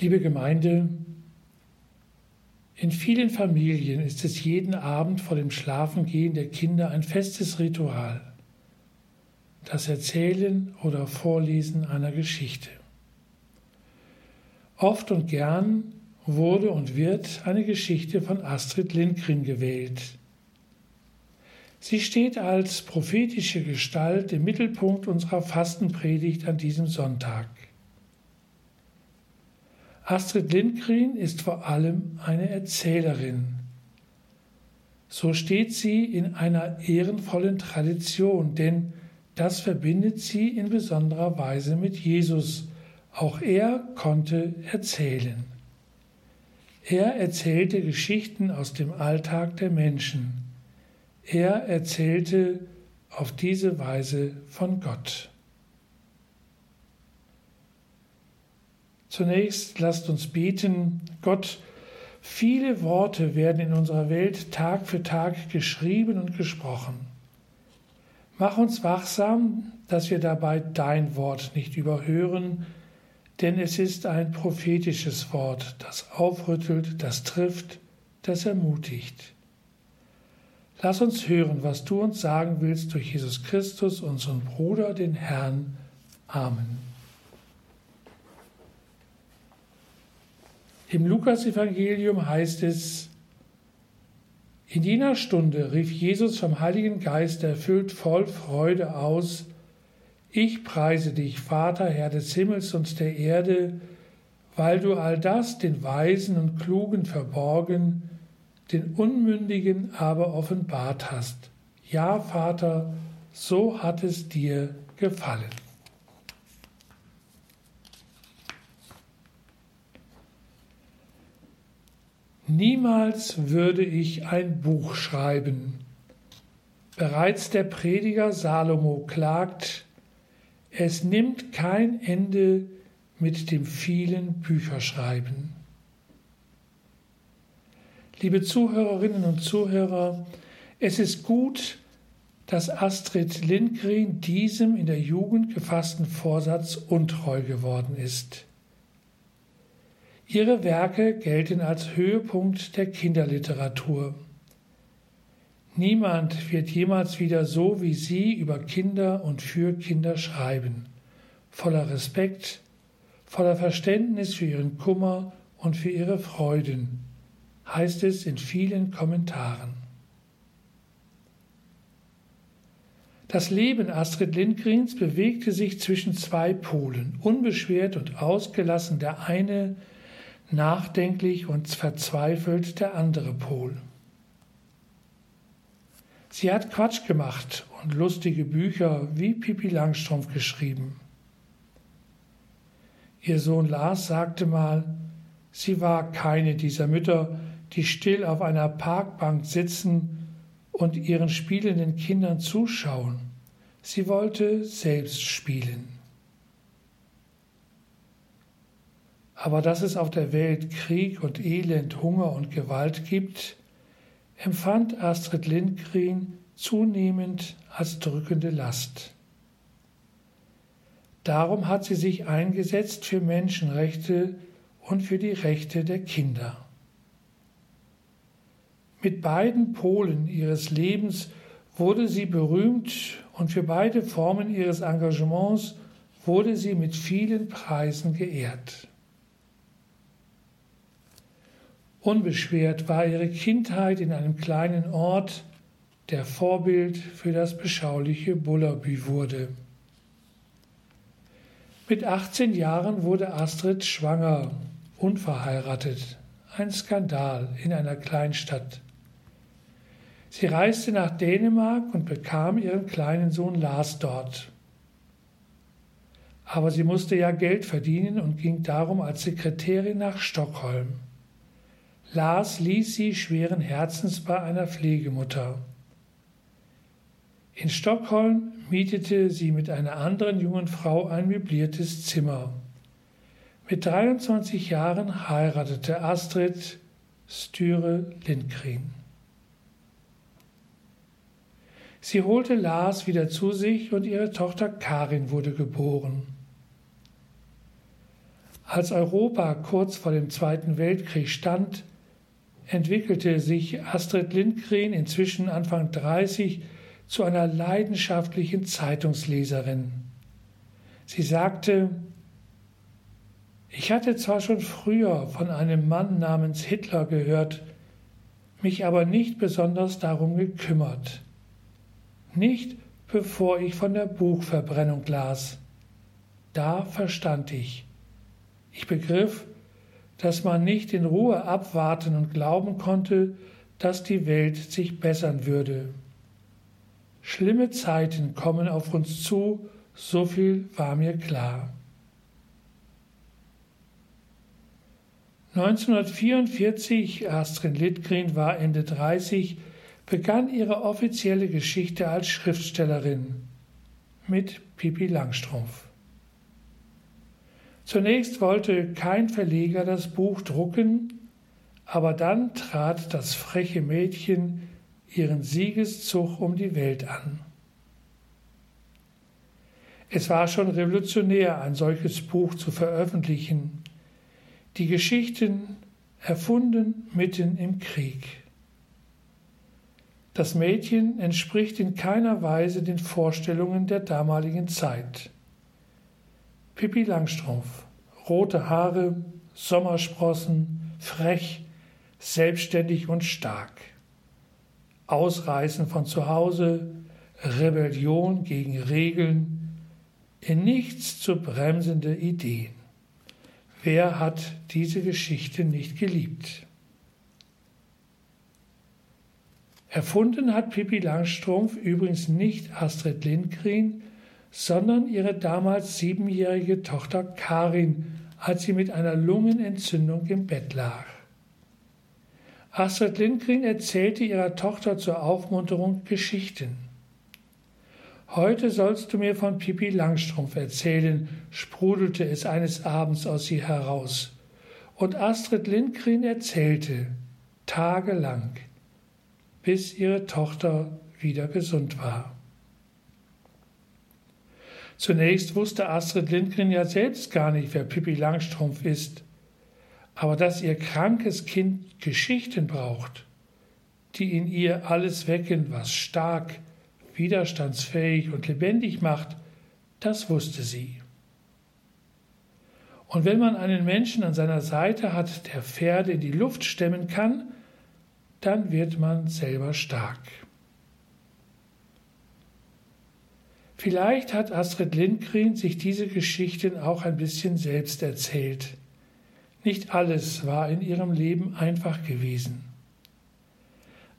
Liebe Gemeinde, in vielen Familien ist es jeden Abend vor dem Schlafengehen der Kinder ein festes Ritual, das Erzählen oder Vorlesen einer Geschichte. Oft und gern wurde und wird eine Geschichte von Astrid Lindgren gewählt. Sie steht als prophetische Gestalt im Mittelpunkt unserer Fastenpredigt an diesem Sonntag. Astrid Lindgren ist vor allem eine Erzählerin. So steht sie in einer ehrenvollen Tradition, denn das verbindet sie in besonderer Weise mit Jesus. Auch er konnte erzählen. Er erzählte Geschichten aus dem Alltag der Menschen. Er erzählte auf diese Weise von Gott. Zunächst lasst uns beten, Gott, viele Worte werden in unserer Welt Tag für Tag geschrieben und gesprochen. Mach uns wachsam, dass wir dabei dein Wort nicht überhören, denn es ist ein prophetisches Wort, das aufrüttelt, das trifft, das ermutigt. Lass uns hören, was du uns sagen willst durch Jesus Christus, unseren Bruder, den Herrn. Amen. Im Lukasevangelium heißt es, in jener Stunde rief Jesus vom Heiligen Geist erfüllt voll Freude aus, ich preise dich, Vater, Herr des Himmels und der Erde, weil du all das den Weisen und Klugen verborgen, den Unmündigen aber offenbart hast. Ja, Vater, so hat es dir gefallen. Niemals würde ich ein Buch schreiben. Bereits der Prediger Salomo klagt, es nimmt kein Ende mit dem vielen Bücherschreiben. Liebe Zuhörerinnen und Zuhörer, es ist gut, dass Astrid Lindgren diesem in der Jugend gefassten Vorsatz untreu geworden ist. Ihre Werke gelten als Höhepunkt der Kinderliteratur. Niemand wird jemals wieder so wie sie über Kinder und für Kinder schreiben, voller Respekt, voller Verständnis für ihren Kummer und für ihre Freuden, heißt es in vielen Kommentaren. Das Leben Astrid Lindgrens bewegte sich zwischen zwei Polen, unbeschwert und ausgelassen der eine, nachdenklich und verzweifelt der andere Pol. Sie hat Quatsch gemacht und lustige Bücher wie Pipi Langstrumpf geschrieben. Ihr Sohn Lars sagte mal, sie war keine dieser Mütter, die still auf einer Parkbank sitzen und ihren spielenden Kindern zuschauen. Sie wollte selbst spielen. Aber dass es auf der Welt Krieg und Elend, Hunger und Gewalt gibt, empfand Astrid Lindgren zunehmend als drückende Last. Darum hat sie sich eingesetzt für Menschenrechte und für die Rechte der Kinder. Mit beiden Polen ihres Lebens wurde sie berühmt und für beide Formen ihres Engagements wurde sie mit vielen Preisen geehrt. Unbeschwert war ihre Kindheit in einem kleinen Ort, der Vorbild für das beschauliche Bullerbü wurde. Mit 18 Jahren wurde Astrid schwanger, unverheiratet, ein Skandal in einer Kleinstadt. Sie reiste nach Dänemark und bekam ihren kleinen Sohn Lars dort. Aber sie musste ja Geld verdienen und ging darum als Sekretärin nach Stockholm. Lars ließ sie schweren Herzens bei einer Pflegemutter. In Stockholm mietete sie mit einer anderen jungen Frau ein möbliertes Zimmer. Mit 23 Jahren heiratete Astrid Styre Lindgren. Sie holte Lars wieder zu sich und ihre Tochter Karin wurde geboren. Als Europa kurz vor dem Zweiten Weltkrieg stand, entwickelte sich Astrid Lindgren inzwischen Anfang 30 zu einer leidenschaftlichen Zeitungsleserin. Sie sagte, ich hatte zwar schon früher von einem Mann namens Hitler gehört, mich aber nicht besonders darum gekümmert. Nicht bevor ich von der Buchverbrennung las. Da verstand ich. Ich begriff, dass man nicht in Ruhe abwarten und glauben konnte, dass die Welt sich bessern würde. Schlimme Zeiten kommen auf uns zu, so viel war mir klar. 1944, Astrid Lindgren war Ende 30, begann ihre offizielle Geschichte als Schriftstellerin mit Pippi Langstrumpf. Zunächst wollte kein Verleger das Buch drucken, aber dann trat das freche Mädchen ihren Siegeszug um die Welt an. Es war schon revolutionär, ein solches Buch zu veröffentlichen, die Geschichten erfunden mitten im Krieg. Das Mädchen entspricht in keiner Weise den Vorstellungen der damaligen Zeit. Pippi Langstrumpf, rote Haare, Sommersprossen, frech, selbstständig und stark. Ausreißen von zu Hause, Rebellion gegen Regeln, in nichts zu bremsende Ideen. Wer hat diese Geschichte nicht geliebt? Erfunden hat Pippi Langstrumpf übrigens nicht Astrid Lindgren, sondern ihre damals siebenjährige Tochter Karin, als sie mit einer Lungenentzündung im Bett lag. Astrid Lindgren erzählte ihrer Tochter zur Aufmunterung Geschichten. Heute sollst du mir von Pippi Langstrumpf erzählen, sprudelte es eines Abends aus ihr heraus. Und Astrid Lindgren erzählte, tagelang bis ihre Tochter wieder gesund war. Zunächst wusste Astrid Lindgren ja selbst gar nicht, wer Pippi Langstrumpf ist, aber dass ihr krankes Kind Geschichten braucht, die in ihr alles wecken, was stark, widerstandsfähig und lebendig macht, das wusste sie. Und wenn man einen Menschen an seiner Seite hat, der Pferde in die Luft stemmen kann, dann wird man selber stark. Vielleicht hat Astrid Lindgren sich diese Geschichten auch ein bisschen selbst erzählt. Nicht alles war in ihrem Leben einfach gewesen.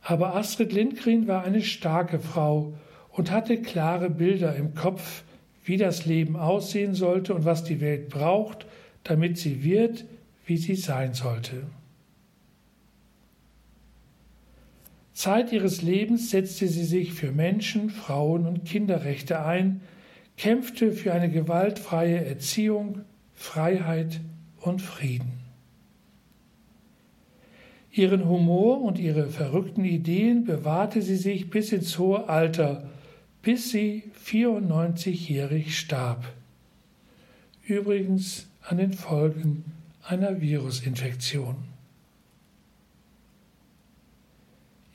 Aber Astrid Lindgren war eine starke Frau und hatte klare Bilder im Kopf, wie das Leben aussehen sollte und was die Welt braucht, damit sie wird, wie sie sein sollte. Zeit ihres Lebens setzte sie sich für Menschen, Frauen und Kinderrechte ein, kämpfte für eine gewaltfreie Erziehung, Freiheit und Frieden. Ihren Humor und ihre verrückten Ideen bewahrte sie sich bis ins hohe Alter, bis sie 94-jährig starb. Übrigens an den Folgen einer Virusinfektion.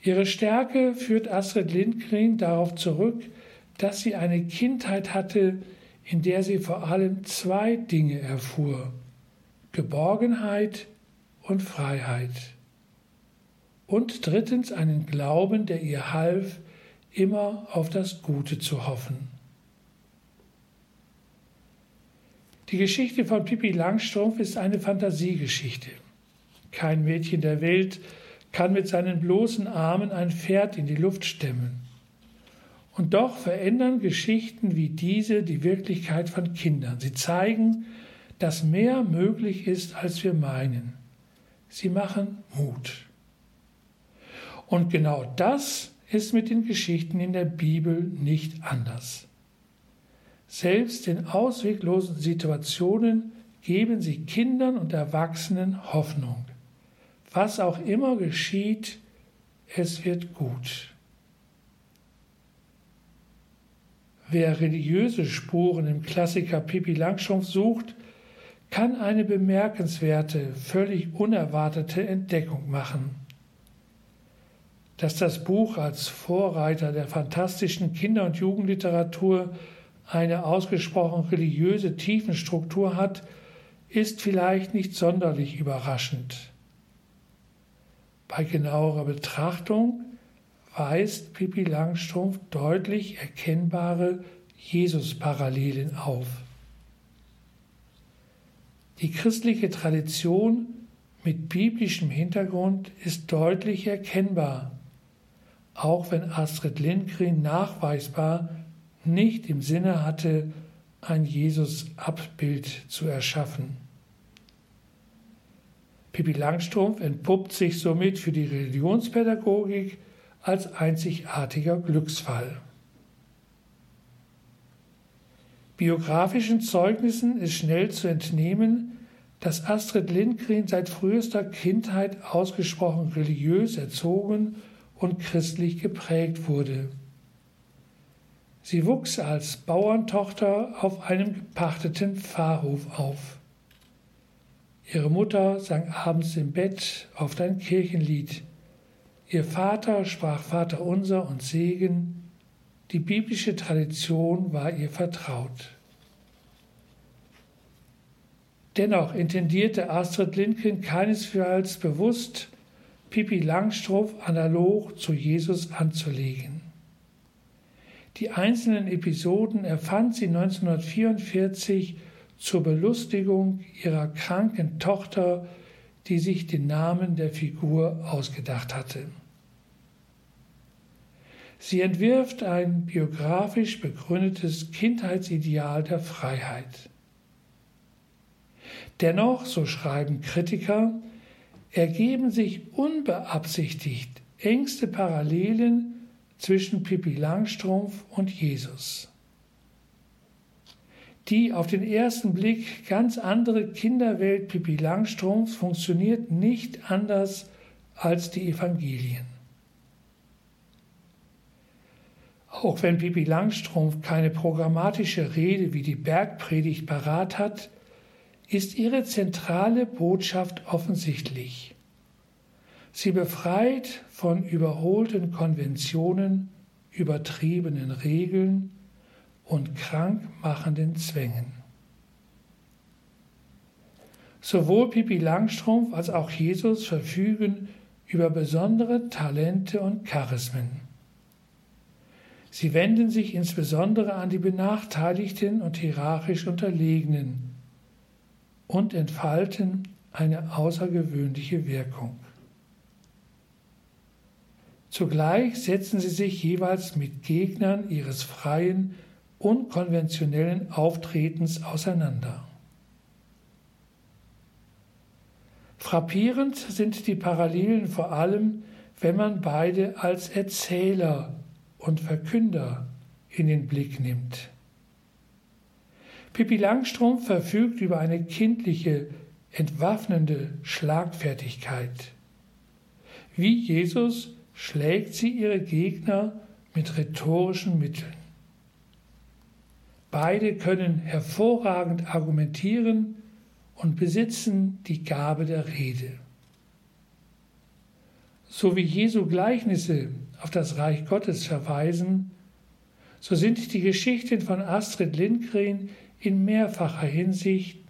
Ihre Stärke führt Astrid Lindgren darauf zurück, dass sie eine Kindheit hatte, in der sie vor allem zwei Dinge erfuhr Geborgenheit und Freiheit. Und drittens einen Glauben, der ihr half, immer auf das Gute zu hoffen. Die Geschichte von Pippi Langstrumpf ist eine Fantasiegeschichte. Kein Mädchen der Welt kann mit seinen bloßen Armen ein Pferd in die Luft stemmen. Und doch verändern Geschichten wie diese die Wirklichkeit von Kindern. Sie zeigen, dass mehr möglich ist, als wir meinen. Sie machen Mut. Und genau das ist mit den Geschichten in der Bibel nicht anders. Selbst in ausweglosen Situationen geben sie Kindern und Erwachsenen Hoffnung. Was auch immer geschieht, es wird gut. Wer religiöse Spuren im Klassiker Pippi Langstrumpf sucht, kann eine bemerkenswerte, völlig unerwartete Entdeckung machen. Dass das Buch als Vorreiter der fantastischen Kinder- und Jugendliteratur eine ausgesprochen religiöse Tiefenstruktur hat, ist vielleicht nicht sonderlich überraschend. Bei genauerer Betrachtung weist Pippi Langstrumpf deutlich erkennbare Jesus-Parallelen auf. Die christliche Tradition mit biblischem Hintergrund ist deutlich erkennbar, auch wenn Astrid Lindgren nachweisbar nicht im Sinne hatte, ein Jesus-Abbild zu erschaffen. Pippi Langstrumpf entpuppt sich somit für die Religionspädagogik als einzigartiger Glücksfall. Biografischen Zeugnissen ist schnell zu entnehmen, dass Astrid Lindgren seit frühester Kindheit ausgesprochen religiös erzogen und christlich geprägt wurde. Sie wuchs als Bauerntochter auf einem gepachteten Pfarrhof auf. Ihre Mutter sang abends im Bett oft ein Kirchenlied. Ihr Vater sprach Vater unser und Segen. Die biblische Tradition war ihr vertraut. Dennoch intendierte Astrid Lindgren keinesfalls bewusst, Pippi Langstrumpf analog zu Jesus anzulegen. Die einzelnen Episoden erfand sie 1944 zur Belustigung ihrer kranken Tochter, die sich den Namen der Figur ausgedacht hatte. Sie entwirft ein biografisch begründetes Kindheitsideal der Freiheit. Dennoch, so schreiben Kritiker, ergeben sich unbeabsichtigt engste Parallelen zwischen Pippi Langstrumpf und Jesus. Die auf den ersten Blick ganz andere Kinderwelt Pippi Langstrumpfs funktioniert nicht anders als die Evangelien. Auch wenn Pippi Langstrumpf keine programmatische Rede wie die Bergpredigt parat hat, ist ihre zentrale Botschaft offensichtlich. Sie befreit von überholten Konventionen, übertriebenen Regeln und krankmachenden Zwängen. Sowohl Pippi Langstrumpf als auch Jesus verfügen über besondere Talente und Charismen. Sie wenden sich insbesondere an die Benachteiligten und hierarchisch Unterlegenen und entfalten eine außergewöhnliche Wirkung. Zugleich setzen sie sich jeweils mit Gegnern ihres freien unkonventionellen Auftretens auseinander. Frappierend sind die Parallelen vor allem, wenn man beide als Erzähler und Verkünder in den Blick nimmt. Pippi Langstrumpf verfügt über eine kindliche, entwaffnende Schlagfertigkeit. Wie Jesus schlägt sie ihre Gegner mit rhetorischen Mitteln. Beide können hervorragend argumentieren und besitzen die Gabe der Rede. So wie Jesu Gleichnisse auf das Reich Gottes verweisen, so sind die Geschichten von Astrid Lindgren in mehrfacher Hinsicht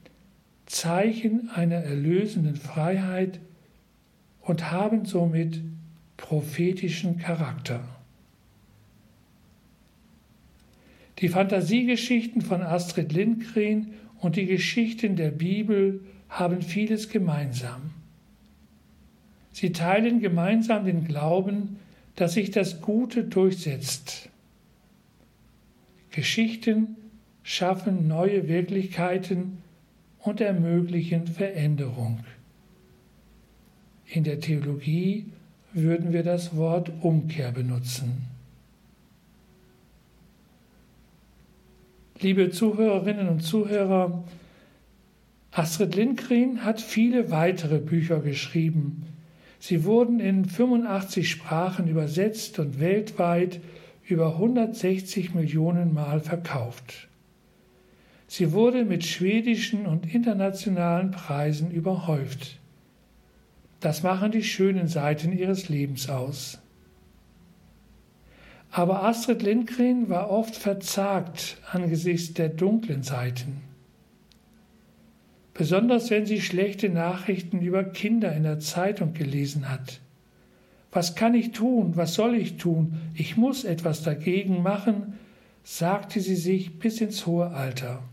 Zeichen einer erlösenden Freiheit und haben somit prophetischen Charakter. Die Fantasiegeschichten von Astrid Lindgren und die Geschichten der Bibel haben vieles gemeinsam. Sie teilen gemeinsam den Glauben, dass sich das Gute durchsetzt. Geschichten schaffen neue Wirklichkeiten und ermöglichen Veränderung. In der Theologie würden wir das Wort Umkehr benutzen. Liebe Zuhörerinnen und Zuhörer, Astrid Lindgren hat viele weitere Bücher geschrieben. Sie wurden in 85 Sprachen übersetzt und weltweit über 160 Millionen Mal verkauft. Sie wurde mit schwedischen und internationalen Preisen überhäuft. Das machen die schönen Seiten ihres Lebens aus. Aber Astrid Lindgren war oft verzagt angesichts der dunklen Seiten. Besonders wenn sie schlechte Nachrichten über Kinder in der Zeitung gelesen hat. Was kann ich tun? Was soll ich tun? Ich muss etwas dagegen machen, sagte sie sich bis ins hohe Alter.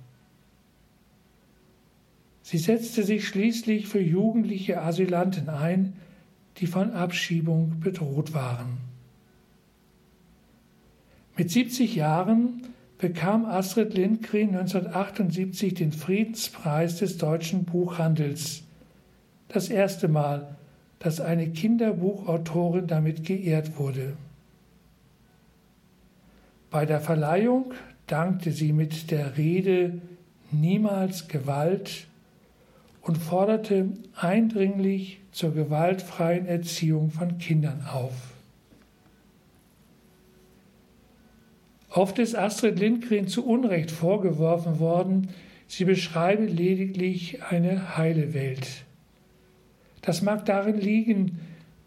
Sie setzte sich schließlich für jugendliche Asylanten ein, die von Abschiebung bedroht waren. Mit 70 Jahren bekam Astrid Lindgren 1978 den Friedenspreis des deutschen Buchhandels. Das erste Mal, dass eine Kinderbuchautorin damit geehrt wurde. Bei der Verleihung dankte sie mit der Rede Niemals Gewalt und forderte eindringlich zur gewaltfreien Erziehung von Kindern auf. Oft ist Astrid Lindgren zu Unrecht vorgeworfen worden, sie beschreibe lediglich eine heile Welt. Das mag darin liegen,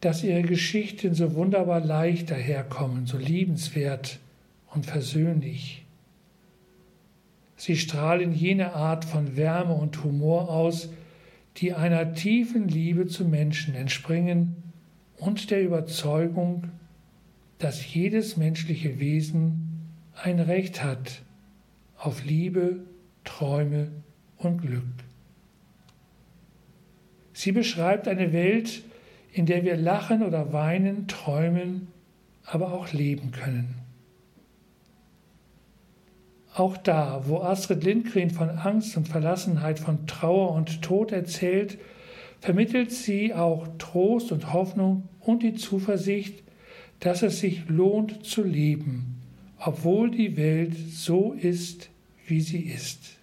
dass ihre Geschichten so wunderbar leicht daherkommen, so liebenswert und versöhnlich. Sie strahlen jene Art von Wärme und Humor aus, die einer tiefen Liebe zu Menschen entspringen und der Überzeugung, dass jedes menschliche Wesen ein Recht hat auf Liebe, Träume und Glück. Sie beschreibt eine Welt, in der wir lachen oder weinen, träumen, aber auch leben können. Auch da, wo Astrid Lindgren von Angst und Verlassenheit, von Trauer und Tod erzählt, vermittelt sie auch Trost und Hoffnung und die Zuversicht, dass es sich lohnt zu leben obwohl die Welt so ist, wie sie ist.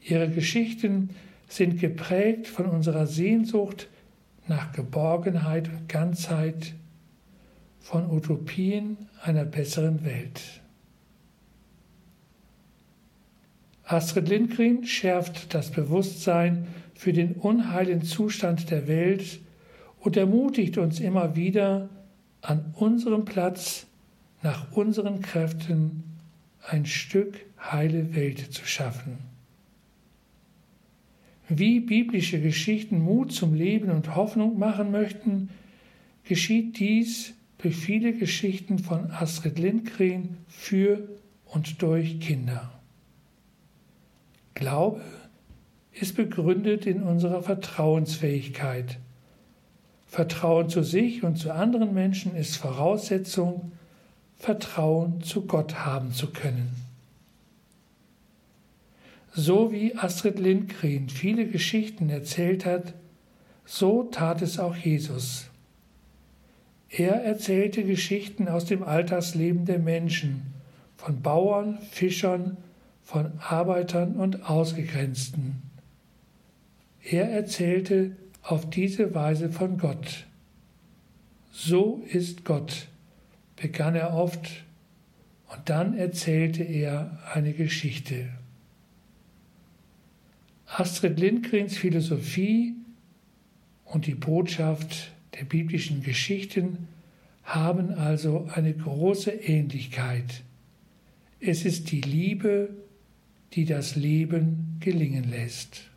Ihre Geschichten sind geprägt von unserer Sehnsucht nach Geborgenheit und Ganzheit, von Utopien einer besseren Welt. Astrid Lindgren schärft das Bewusstsein für den unheilen Zustand der Welt und ermutigt uns immer wieder, an unserem Platz nach unseren Kräften ein Stück heile Welt zu schaffen. Wie biblische Geschichten Mut zum Leben und Hoffnung machen möchten, geschieht dies durch viele Geschichten von Astrid Lindgren für und durch Kinder. Glaube ist begründet in unserer Vertrauensfähigkeit. Vertrauen zu sich und zu anderen Menschen ist Voraussetzung Vertrauen zu Gott haben zu können. So wie Astrid Lindgren viele Geschichten erzählt hat, so tat es auch Jesus. Er erzählte Geschichten aus dem Alltagsleben der Menschen, von Bauern, Fischern, von Arbeitern und Ausgegrenzten. Er erzählte auf diese Weise von Gott. So ist Gott begann er oft und dann erzählte er eine Geschichte. Astrid Lindgrens Philosophie und die Botschaft der biblischen Geschichten haben also eine große Ähnlichkeit. Es ist die Liebe, die das Leben gelingen lässt.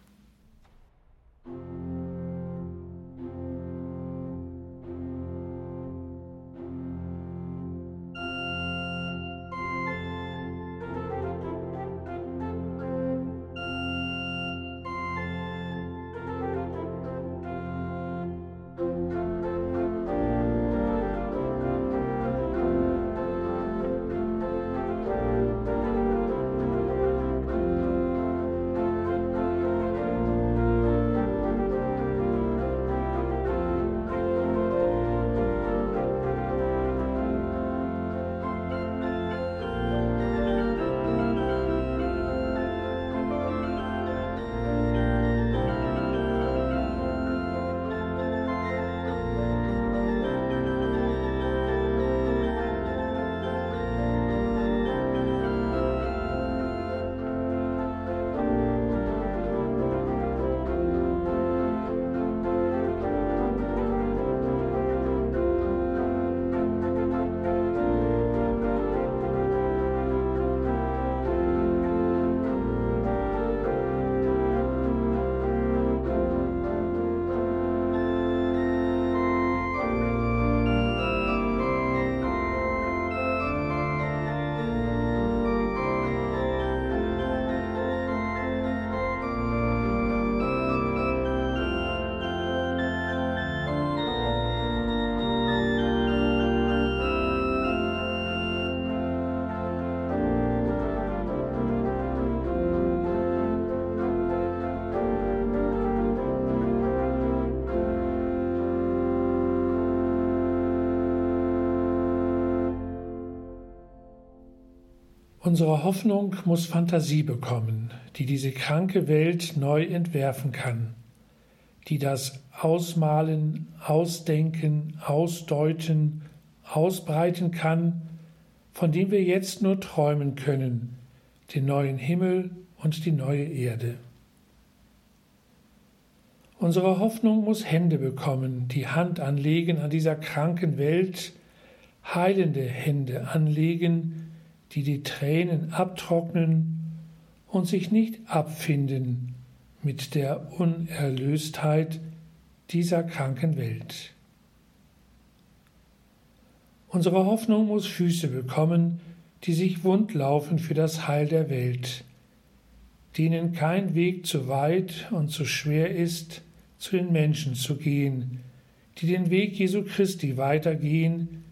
Unsere Hoffnung muss Fantasie bekommen, die diese kranke Welt neu entwerfen kann, die das Ausmalen, Ausdenken, Ausdeuten, ausbreiten kann, von dem wir jetzt nur träumen können, den neuen Himmel und die neue Erde. Unsere Hoffnung muss Hände bekommen, die Hand anlegen an dieser kranken Welt, heilende Hände anlegen, die die Tränen abtrocknen und sich nicht abfinden mit der Unerlöstheit dieser kranken Welt. Unsere Hoffnung muss Füße bekommen, die sich wund laufen für das Heil der Welt, denen kein Weg zu weit und zu schwer ist, zu den Menschen zu gehen, die den Weg Jesu Christi weitergehen,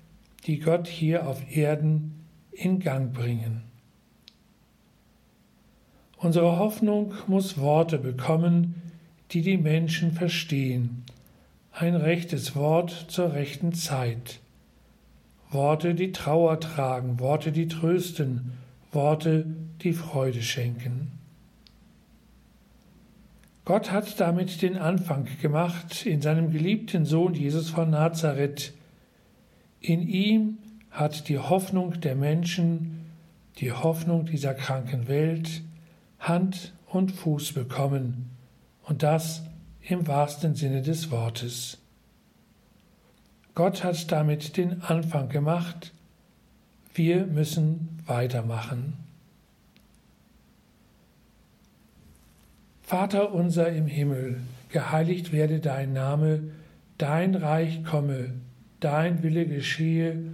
die Gott hier auf Erden in Gang bringen. Unsere Hoffnung muss Worte bekommen, die die Menschen verstehen. Ein rechtes Wort zur rechten Zeit. Worte, die Trauer tragen, Worte, die trösten, Worte, die Freude schenken. Gott hat damit den Anfang gemacht in seinem geliebten Sohn Jesus von Nazareth. In ihm hat die Hoffnung der Menschen, die Hoffnung dieser kranken Welt Hand und Fuß bekommen, und das im wahrsten Sinne des Wortes. Gott hat damit den Anfang gemacht, wir müssen weitermachen. Vater unser im Himmel, geheiligt werde dein Name, dein Reich komme, dein Wille geschehe,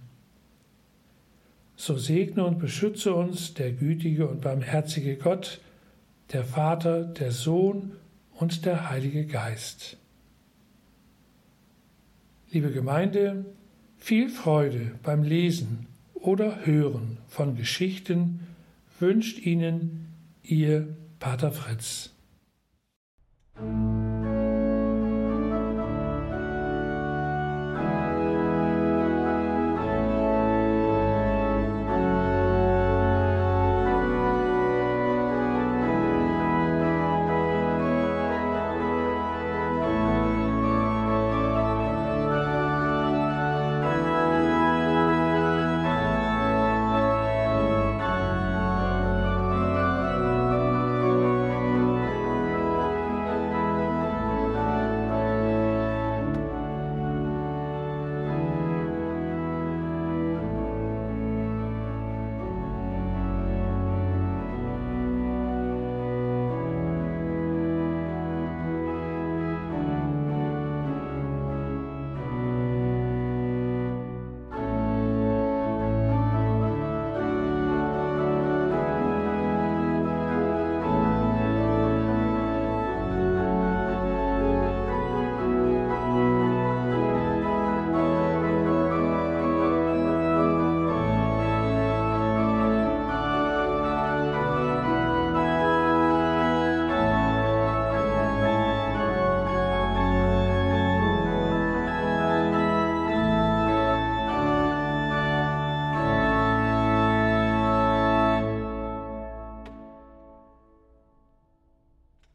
so segne und beschütze uns der gütige und barmherzige Gott, der Vater, der Sohn und der Heilige Geist. Liebe Gemeinde, viel Freude beim Lesen oder Hören von Geschichten wünscht Ihnen Ihr Pater Fritz.